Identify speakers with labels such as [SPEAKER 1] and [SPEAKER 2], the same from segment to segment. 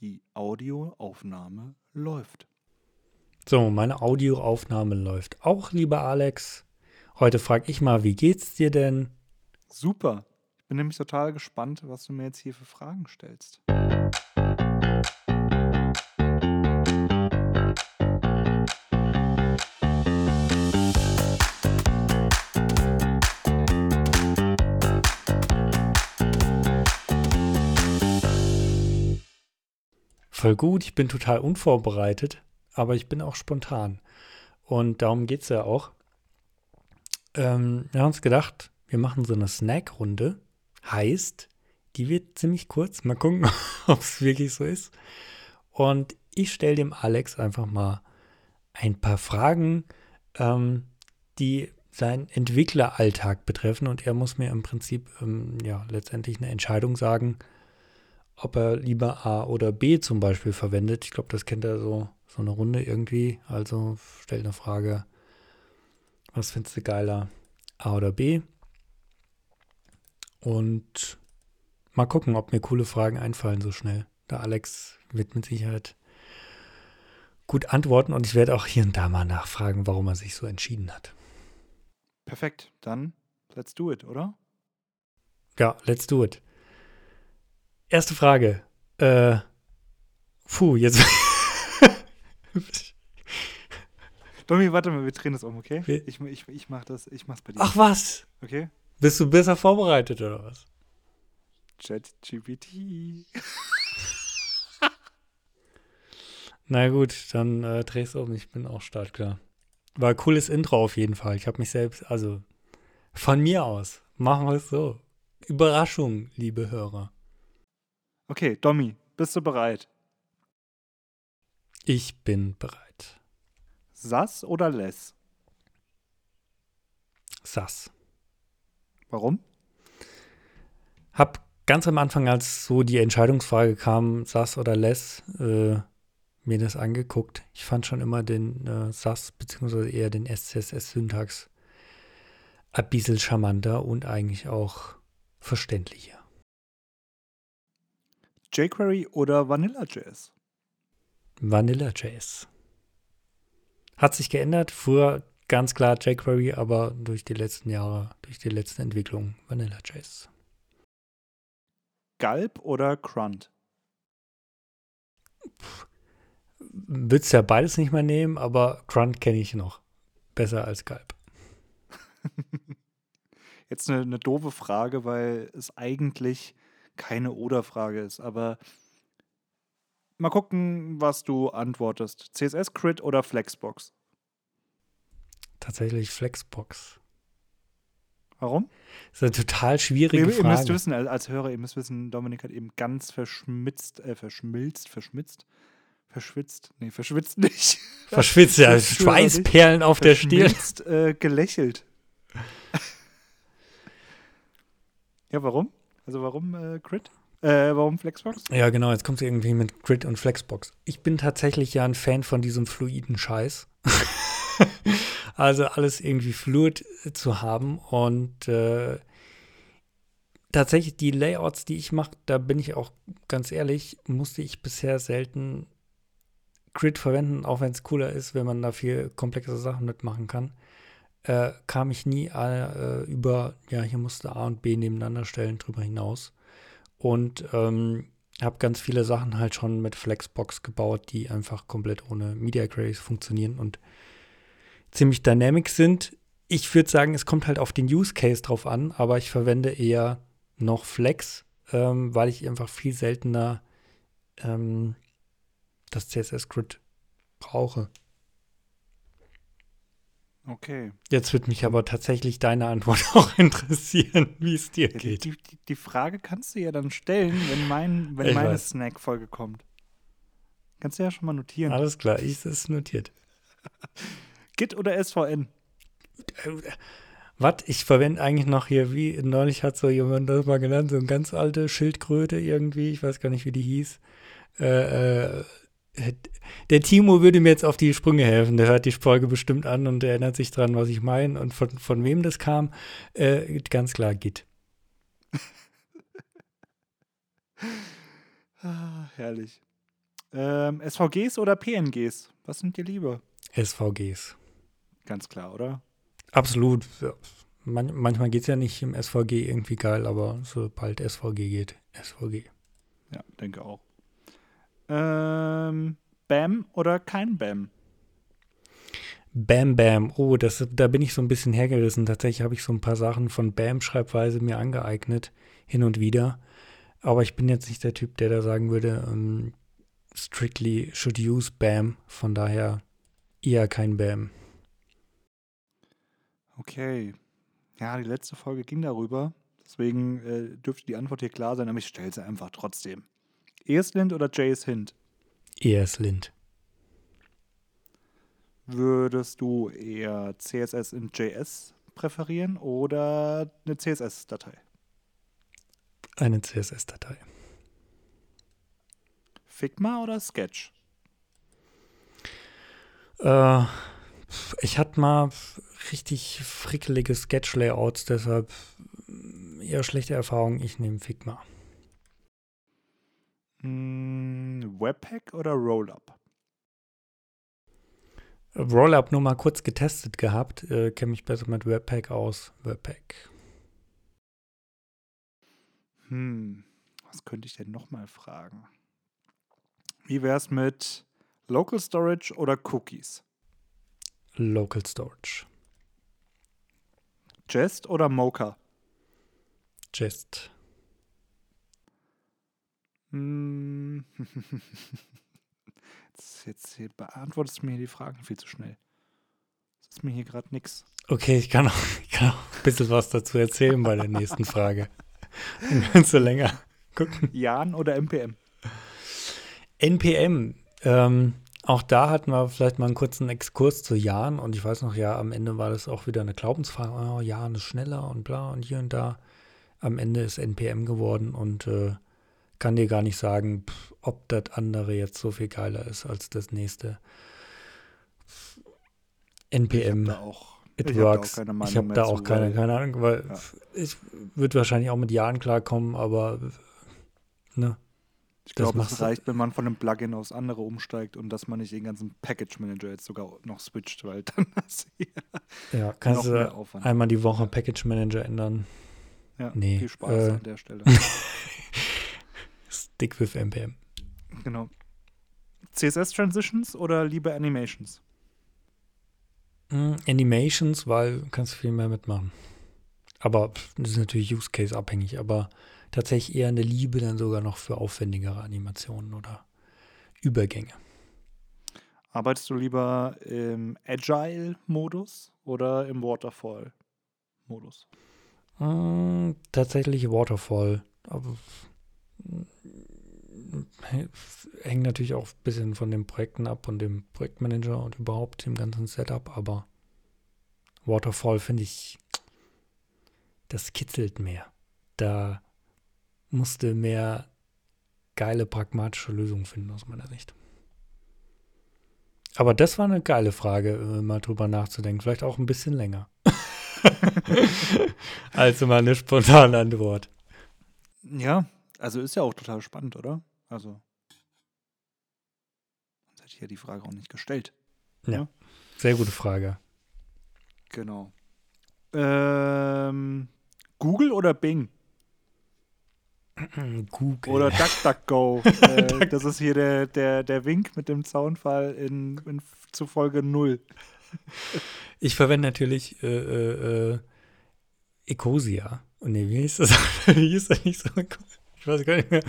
[SPEAKER 1] Die Audioaufnahme läuft.
[SPEAKER 2] So, meine Audioaufnahme läuft auch, lieber Alex. Heute frage ich mal, wie geht's dir denn?
[SPEAKER 1] Super. Ich bin nämlich total gespannt, was du mir jetzt hier für Fragen stellst.
[SPEAKER 2] Voll gut, ich bin total unvorbereitet, aber ich bin auch spontan. Und darum geht es ja auch. Ähm, wir haben uns gedacht, wir machen so eine Snack-Runde. Heißt, die wird ziemlich kurz. Mal gucken, ob es wirklich so ist. Und ich stelle dem Alex einfach mal ein paar Fragen, ähm, die seinen Entwickleralltag betreffen. Und er muss mir im Prinzip ähm, ja letztendlich eine Entscheidung sagen, ob er lieber A oder B zum Beispiel verwendet. Ich glaube, das kennt er so, so eine Runde irgendwie. Also stellt eine Frage, was findest du geiler, A oder B? Und mal gucken, ob mir coole Fragen einfallen so schnell. Der Alex wird mit Sicherheit gut antworten und ich werde auch hier und da mal nachfragen, warum er sich so entschieden hat.
[SPEAKER 1] Perfekt, dann let's do it, oder?
[SPEAKER 2] Ja, let's do it. Erste Frage. Äh, puh, jetzt.
[SPEAKER 1] Domi, warte mal, wir drehen das um, okay? Ich, ich, ich mach das, ich mach's bei dir.
[SPEAKER 2] Ach was?
[SPEAKER 1] Okay?
[SPEAKER 2] Bist du besser vorbereitet oder was?
[SPEAKER 1] ChatGPT.
[SPEAKER 2] Na gut, dann äh, dreh's um. Ich bin auch startklar. War ein cooles Intro auf jeden Fall. Ich habe mich selbst, also von mir aus, machen wir es so. Überraschung, liebe Hörer.
[SPEAKER 1] Okay, Domi, bist du bereit?
[SPEAKER 2] Ich bin bereit.
[SPEAKER 1] Sass oder Less?
[SPEAKER 2] Sass.
[SPEAKER 1] Warum?
[SPEAKER 2] Hab ganz am Anfang, als so die Entscheidungsfrage kam, Sass oder Less, äh, mir das angeguckt. Ich fand schon immer den äh, Sass, beziehungsweise eher den SCSS-Syntax ein bisschen charmanter und eigentlich auch verständlicher
[SPEAKER 1] jQuery oder Vanilla.js?
[SPEAKER 2] Vanilla.js. Hat sich geändert. Früher ganz klar jQuery, aber durch die letzten Jahre, durch die letzten Entwicklungen Vanilla.js.
[SPEAKER 1] Galb oder Grunt?
[SPEAKER 2] Würdest ja beides nicht mehr nehmen, aber Grunt kenne ich noch. Besser als Galb.
[SPEAKER 1] Jetzt eine, eine doofe Frage, weil es eigentlich keine Oder-Frage ist. Aber mal gucken, was du antwortest. CSS-Crit oder Flexbox?
[SPEAKER 2] Tatsächlich Flexbox.
[SPEAKER 1] Warum?
[SPEAKER 2] Das ist eine total schwierige
[SPEAKER 1] ihr,
[SPEAKER 2] Frage.
[SPEAKER 1] Ihr müsst wissen, als Hörer, ihr müsst wissen, Dominik hat eben ganz verschmitzt, äh, verschmilzt, verschmitzt, verschwitzt, nee, verschwitzt nicht.
[SPEAKER 2] Verschwitzt, ja, Schweißperlen auf der Stirn.
[SPEAKER 1] Äh, gelächelt. ja, warum? Also warum äh, Crit? Äh, warum Flexbox?
[SPEAKER 2] Ja, genau, jetzt kommt es irgendwie mit Grid und Flexbox. Ich bin tatsächlich ja ein Fan von diesem fluiden Scheiß. also alles irgendwie fluid zu haben und äh, tatsächlich die Layouts, die ich mache, da bin ich auch ganz ehrlich, musste ich bisher selten Grid verwenden, auch wenn es cooler ist, wenn man da viel komplexe Sachen mitmachen kann äh, kam ich nie äh, über, ja, hier musste A und B nebeneinander stellen, drüber hinaus. Und ähm, habe ganz viele Sachen halt schon mit Flexbox gebaut, die einfach komplett ohne Media Queries funktionieren und ziemlich dynamic sind. Ich würde sagen, es kommt halt auf den Use Case drauf an, aber ich verwende eher noch Flex, ähm, weil ich einfach viel seltener ähm, das CSS-Grid brauche.
[SPEAKER 1] Okay.
[SPEAKER 2] Jetzt würde mich aber tatsächlich deine Antwort auch interessieren, wie es dir
[SPEAKER 1] ja,
[SPEAKER 2] geht.
[SPEAKER 1] Die, die, die, Frage kannst du ja dann stellen, wenn, mein, wenn meine Snack-Folge kommt. Kannst du ja schon mal notieren.
[SPEAKER 2] Alles klar, ich ist notiert.
[SPEAKER 1] Git oder SVN?
[SPEAKER 2] Was? Ich verwende eigentlich noch hier, wie neulich hat so jemand das mal genannt, so eine ganz alte Schildkröte irgendwie, ich weiß gar nicht, wie die hieß. Äh, äh, der Timo würde mir jetzt auf die Sprünge helfen. Der hört die Folge bestimmt an und erinnert sich dran, was ich meine und von, von wem das kam. Äh, ganz klar, Git.
[SPEAKER 1] ah, herrlich. Ähm, SVGs oder PNGs? Was sind dir lieber?
[SPEAKER 2] SVGs.
[SPEAKER 1] Ganz klar, oder?
[SPEAKER 2] Absolut. Man, manchmal geht es ja nicht im SVG irgendwie geil, aber sobald SVG geht, SVG.
[SPEAKER 1] Ja, denke auch. Ähm, Bam oder kein Bam?
[SPEAKER 2] Bam Bam. Oh, das, da bin ich so ein bisschen hergerissen. Tatsächlich habe ich so ein paar Sachen von Bam-Schreibweise mir angeeignet, hin und wieder. Aber ich bin jetzt nicht der Typ, der da sagen würde, um, ähm, strictly should use Bam. Von daher eher kein Bam.
[SPEAKER 1] Okay. Ja, die letzte Folge ging darüber. Deswegen äh, dürfte die Antwort hier klar sein, aber ich stelle sie einfach trotzdem. Erslind oder Jace Hint?
[SPEAKER 2] Erslind.
[SPEAKER 1] Würdest du eher CSS in JS präferieren oder eine CSS-Datei?
[SPEAKER 2] Eine CSS-Datei.
[SPEAKER 1] Figma oder Sketch?
[SPEAKER 2] Äh, ich hatte mal richtig frickelige Sketch-Layouts, deshalb eher schlechte Erfahrungen. Ich nehme Figma.
[SPEAKER 1] Hm, Webpack oder Rollup?
[SPEAKER 2] Rollup nur mal kurz getestet gehabt. Äh, Kenne mich besser mit Webpack aus. Webpack.
[SPEAKER 1] Hm, was könnte ich denn nochmal fragen? Wie wäre es mit Local Storage oder Cookies?
[SPEAKER 2] Local Storage.
[SPEAKER 1] Jest oder Mocha?
[SPEAKER 2] Jest.
[SPEAKER 1] Hm. Jetzt, jetzt, jetzt beantwortest du mir die Fragen viel zu schnell. Das ist mir hier gerade nichts.
[SPEAKER 2] Okay, ich kann, auch, ich kann auch ein bisschen was dazu erzählen bei der nächsten Frage. Dann kannst du länger gucken.
[SPEAKER 1] Jan oder NPM?
[SPEAKER 2] NPM. Ähm, auch da hatten wir vielleicht mal einen kurzen Exkurs zu Jan und ich weiß noch, ja, am Ende war das auch wieder eine Glaubensfrage. Oh, Jan ist schneller und bla und hier und da. Am Ende ist NPM geworden und äh, kann dir gar nicht sagen, ob das andere jetzt so viel geiler ist als das nächste. NPM.
[SPEAKER 1] It
[SPEAKER 2] ich works. Hab ich habe da auch keine, keine Ahnung, weil ja. ich würde wahrscheinlich auch mit Jahren klarkommen, aber ne.
[SPEAKER 1] Ich glaube, es reicht, wenn man von einem Plugin aufs andere umsteigt und dass man nicht den ganzen Package Manager jetzt sogar noch switcht, weil dann hast
[SPEAKER 2] du ja, kannst du einmal die Woche Package Manager ändern.
[SPEAKER 1] Ja, nee, viel Spaß äh, an der Stelle.
[SPEAKER 2] Stick with NPM.
[SPEAKER 1] Genau. CSS Transitions oder lieber Animations?
[SPEAKER 2] Mm, Animations, weil du kannst viel mehr mitmachen. Aber das ist natürlich Use Case abhängig, aber tatsächlich eher eine Liebe dann sogar noch für aufwendigere Animationen oder Übergänge.
[SPEAKER 1] Arbeitest du lieber im Agile-Modus oder im Waterfall-Modus?
[SPEAKER 2] Hm, tatsächlich Waterfall. Aber hängt natürlich auch ein bisschen von den Projekten ab und dem Projektmanager und überhaupt dem ganzen Setup, aber Waterfall finde ich, das kitzelt mehr. Da musste mehr geile pragmatische Lösungen finden aus meiner Sicht. Aber das war eine geile Frage, äh, mal drüber nachzudenken. Vielleicht auch ein bisschen länger. also mal eine spontane Antwort.
[SPEAKER 1] Ja, also ist ja auch total spannend, oder? Also, sonst hätte ich ja die Frage auch nicht gestellt.
[SPEAKER 2] Ja, ja? sehr gute Frage.
[SPEAKER 1] Genau. Ähm, Google oder Bing?
[SPEAKER 2] Google.
[SPEAKER 1] Oder DuckDuckGo. äh, das ist hier der, der, der Wink mit dem Zaunfall in, in, zu Folge 0.
[SPEAKER 2] ich verwende natürlich äh, äh, äh Ecosia. Nee, wie hieß das? wie hieß das nicht so? Ich weiß gar nicht mehr.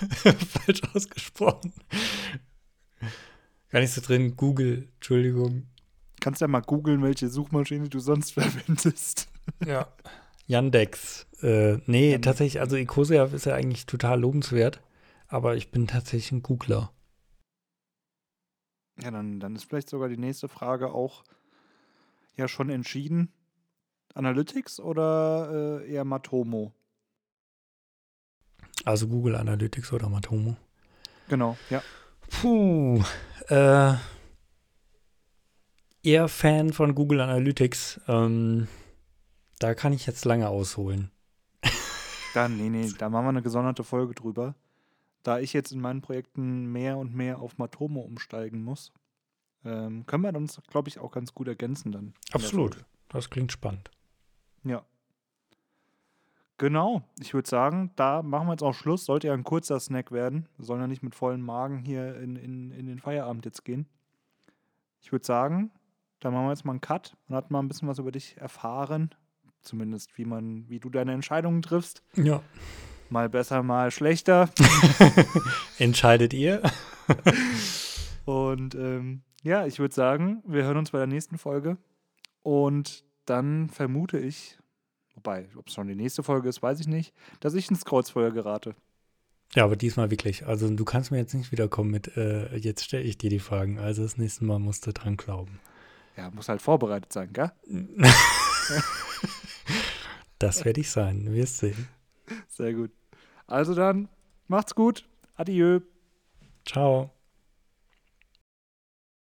[SPEAKER 2] Falsch ausgesprochen. Gar nicht so drin. Google, Entschuldigung.
[SPEAKER 1] Kannst ja mal googeln, welche Suchmaschine du sonst verwendest.
[SPEAKER 2] ja. Yandex. Äh, nee, Yandex. tatsächlich, also Ecosia ist ja eigentlich total lobenswert, aber ich bin tatsächlich ein Googler.
[SPEAKER 1] Ja, dann, dann ist vielleicht sogar die nächste Frage auch ja schon entschieden. Analytics oder äh, eher Matomo?
[SPEAKER 2] Also Google Analytics oder Matomo?
[SPEAKER 1] Genau, ja.
[SPEAKER 2] Puh, äh, eher Fan von Google Analytics. Ähm, da kann ich jetzt lange ausholen.
[SPEAKER 1] Dann, nee, nee, da machen wir eine gesonderte Folge drüber. da ich jetzt in meinen Projekten mehr und mehr auf Matomo umsteigen muss, ähm, können wir uns, glaube ich, auch ganz gut ergänzen dann.
[SPEAKER 2] Absolut. Das klingt spannend.
[SPEAKER 1] Ja. Genau, ich würde sagen, da machen wir jetzt auch Schluss. Sollte ja ein kurzer Snack werden. Wir sollen ja nicht mit vollem Magen hier in, in, in den Feierabend jetzt gehen. Ich würde sagen, da machen wir jetzt mal einen Cut und hat mal ein bisschen was über dich erfahren. Zumindest wie man, wie du deine Entscheidungen triffst.
[SPEAKER 2] Ja.
[SPEAKER 1] Mal besser, mal schlechter.
[SPEAKER 2] Entscheidet ihr?
[SPEAKER 1] Und ähm, ja, ich würde sagen, wir hören uns bei der nächsten Folge. Und dann vermute ich, wobei, ob es schon die nächste Folge ist, weiß ich nicht, dass ich ins Kreuzfeuer gerate.
[SPEAKER 2] Ja, aber diesmal wirklich. Also du kannst mir jetzt nicht wiederkommen mit, äh, jetzt stelle ich dir die Fragen. Also das nächste Mal musst du dran glauben.
[SPEAKER 1] Ja, muss halt vorbereitet sein, gell?
[SPEAKER 2] Das werde ich sein. Wir sehen.
[SPEAKER 1] Sehr gut. Also dann, macht's gut. Adieu.
[SPEAKER 2] Ciao.